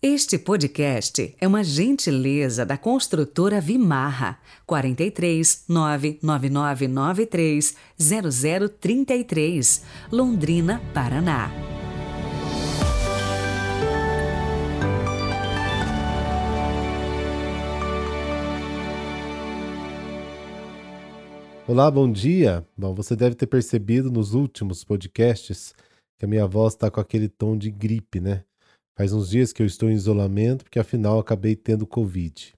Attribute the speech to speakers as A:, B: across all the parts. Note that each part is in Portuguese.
A: Este podcast é uma gentileza da construtora Vimarra 43 99993 0033, Londrina, Paraná.
B: Olá, bom dia. Bom, você deve ter percebido nos últimos podcasts que a minha voz está com aquele tom de gripe, né? Faz uns dias que eu estou em isolamento, porque afinal acabei tendo Covid.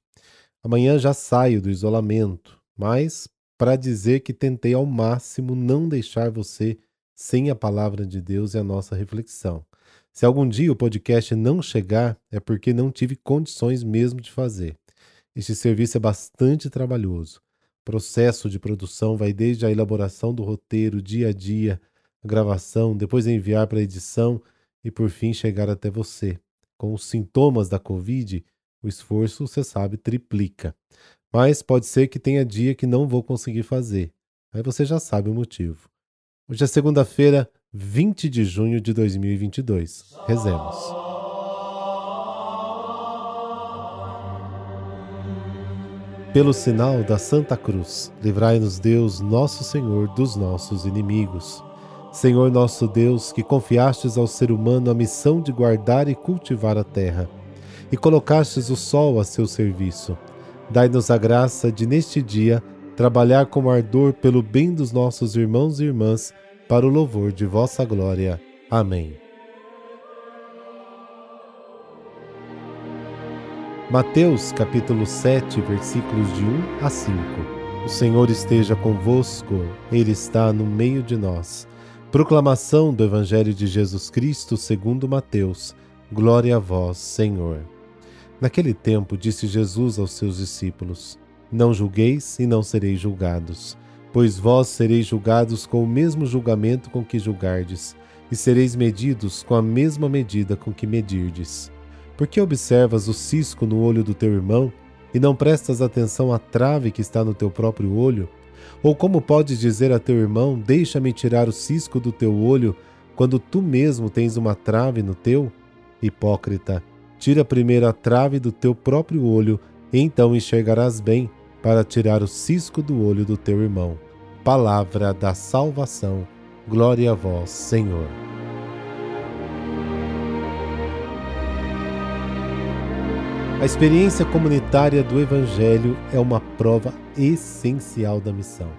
B: Amanhã já saio do isolamento, mas para dizer que tentei ao máximo não deixar você sem a palavra de Deus e a nossa reflexão. Se algum dia o podcast não chegar, é porque não tive condições mesmo de fazer. Este serviço é bastante trabalhoso. O processo de produção vai desde a elaboração do roteiro, dia a dia, gravação, depois enviar para a edição e por fim chegar até você. Com os sintomas da Covid, o esforço, você sabe, triplica. Mas pode ser que tenha dia que não vou conseguir fazer. Aí você já sabe o motivo. Hoje é segunda-feira, 20 de junho de 2022. Rezemos. Pelo sinal da Santa Cruz, livrai-nos Deus, nosso Senhor, dos nossos inimigos. Senhor nosso Deus, que confiastes ao ser humano a missão de guardar e cultivar a terra, e colocastes o sol a seu serviço, dai-nos a graça de, neste dia, trabalhar com ardor pelo bem dos nossos irmãos e irmãs, para o louvor de vossa glória. Amém. Mateus capítulo 7, versículos de 1 a 5. O Senhor esteja convosco, Ele está no meio de nós. Proclamação do Evangelho de Jesus Cristo segundo Mateus. Glória a vós, Senhor. Naquele tempo disse Jesus aos seus discípulos: Não julgueis e não sereis julgados, pois vós sereis julgados com o mesmo julgamento com que julgardes, e sereis medidos com a mesma medida com que medirdes. Por que observas o cisco no olho do teu irmão e não prestas atenção à trave que está no teu próprio olho? Ou como podes dizer a teu irmão: Deixa-me tirar o cisco do teu olho, quando tu mesmo tens uma trave no teu? Hipócrita, tira primeiro a trave do teu próprio olho, então enxergarás bem para tirar o cisco do olho do teu irmão. Palavra da salvação. Glória a vós, Senhor. A experiência comunitária do Evangelho é uma prova essencial da missão.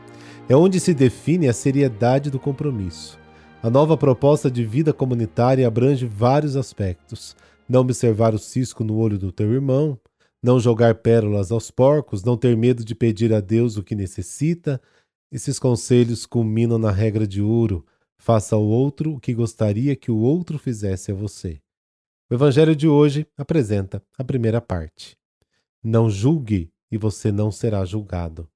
B: É onde se define a seriedade do compromisso. A nova proposta de vida comunitária abrange vários aspectos: não observar o cisco no olho do teu irmão, não jogar pérolas aos porcos, não ter medo de pedir a Deus o que necessita. Esses conselhos culminam na regra de ouro: faça ao outro o que gostaria que o outro fizesse a você. O Evangelho de hoje apresenta a primeira parte. Não julgue e você não será julgado.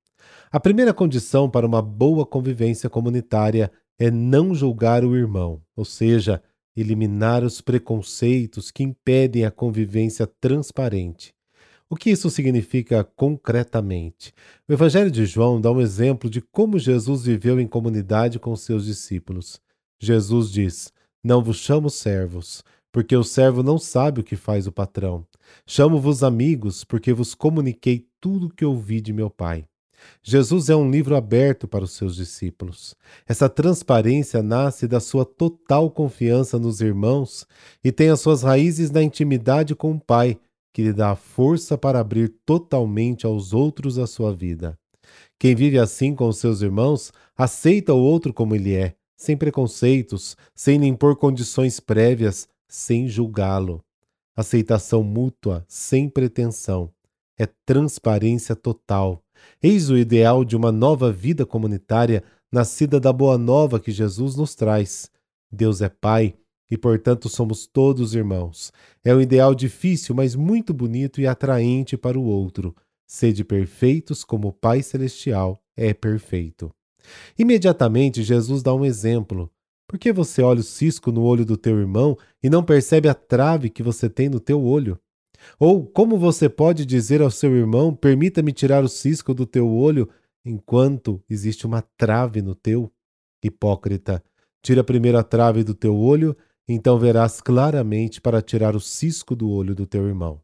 B: A primeira condição para uma boa convivência comunitária é não julgar o irmão, ou seja, eliminar os preconceitos que impedem a convivência transparente. O que isso significa concretamente? O Evangelho de João dá um exemplo de como Jesus viveu em comunidade com seus discípulos. Jesus diz: Não vos chamo servos, porque o servo não sabe o que faz o patrão. Chamo-vos amigos, porque vos comuniquei tudo o que ouvi de meu Pai. Jesus é um livro aberto para os seus discípulos. Essa transparência nasce da sua total confiança nos irmãos e tem as suas raízes na intimidade com o Pai, que lhe dá a força para abrir totalmente aos outros a sua vida. Quem vive assim com os seus irmãos aceita o outro como ele é, sem preconceitos, sem lhe impor condições prévias, sem julgá-lo. Aceitação mútua, sem pretensão. É transparência total. Eis o ideal de uma nova vida comunitária nascida da boa nova que Jesus nos traz. Deus é Pai e, portanto, somos todos irmãos. É um ideal difícil, mas muito bonito e atraente para o outro. Sede perfeitos como o Pai Celestial é perfeito. Imediatamente, Jesus dá um exemplo. Por que você olha o cisco no olho do teu irmão e não percebe a trave que você tem no teu olho? Ou como você pode dizer ao seu irmão: Permita-me tirar o cisco do teu olho, enquanto existe uma trave no teu? Hipócrita, tira primeiro a trave do teu olho, então verás claramente para tirar o cisco do olho do teu irmão.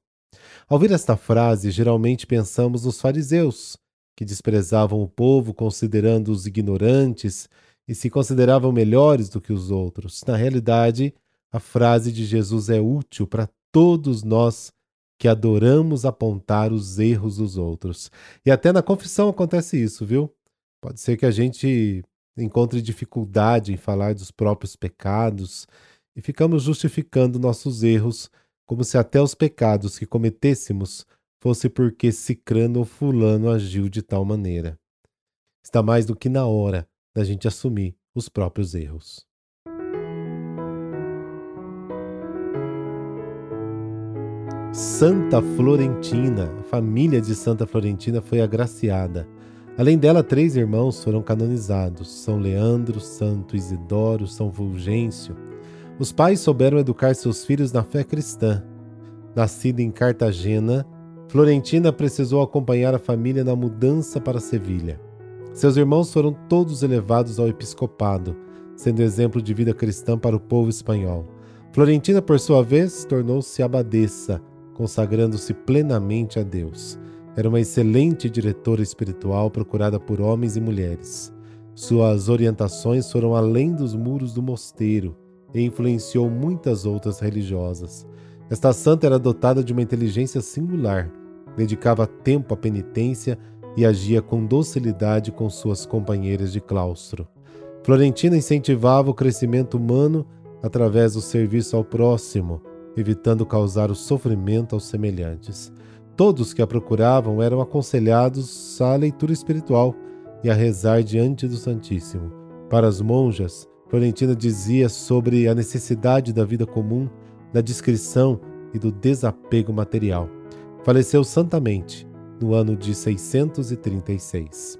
B: Ao ouvir esta frase, geralmente pensamos nos fariseus, que desprezavam o povo considerando-os ignorantes e se consideravam melhores do que os outros. Na realidade, a frase de Jesus é útil para todos nós que adoramos apontar os erros dos outros. E até na confissão acontece isso, viu? Pode ser que a gente encontre dificuldade em falar dos próprios pecados e ficamos justificando nossos erros como se até os pecados que cometêssemos fosse porque Cicrano ou Fulano agiu de tal maneira. Está mais do que na hora da gente assumir os próprios erros. Santa Florentina, a família de Santa Florentina foi agraciada. Além dela, três irmãos foram canonizados: São Leandro, Santo Isidoro, São Fulgêncio. Os pais souberam educar seus filhos na fé cristã. Nascida em Cartagena, Florentina precisou acompanhar a família na mudança para Sevilha. Seus irmãos foram todos elevados ao episcopado, sendo exemplo de vida cristã para o povo espanhol. Florentina, por sua vez, tornou-se abadesa, consagrando-se plenamente a Deus. Era uma excelente diretora espiritual procurada por homens e mulheres. Suas orientações foram além dos muros do mosteiro e influenciou muitas outras religiosas. Esta santa era dotada de uma inteligência singular, dedicava tempo à penitência e agia com docilidade com suas companheiras de claustro. Florentina incentivava o crescimento humano através do serviço ao próximo, evitando causar o sofrimento aos semelhantes. Todos que a procuravam eram aconselhados à leitura espiritual e a rezar diante do Santíssimo. Para as monjas, Florentina dizia sobre a necessidade da vida comum, da discrição e do desapego material. Faleceu santamente no ano de 636.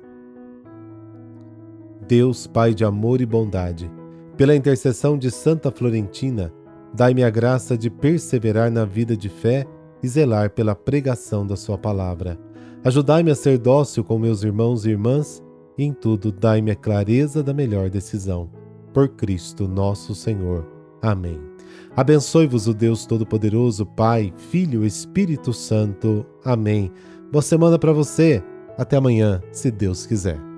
B: Deus, Pai de amor e bondade, pela intercessão de Santa Florentina, dai-me a graça de perseverar na vida de fé e zelar pela pregação da Sua palavra. Ajudai-me a ser dócil com meus irmãos e irmãs, e em tudo dai-me a clareza da melhor decisão. Por Cristo nosso Senhor. Amém. Abençoe-vos o Deus Todo-Poderoso, Pai, Filho e Espírito Santo. Amém. Boa semana para você. Até amanhã, se Deus quiser.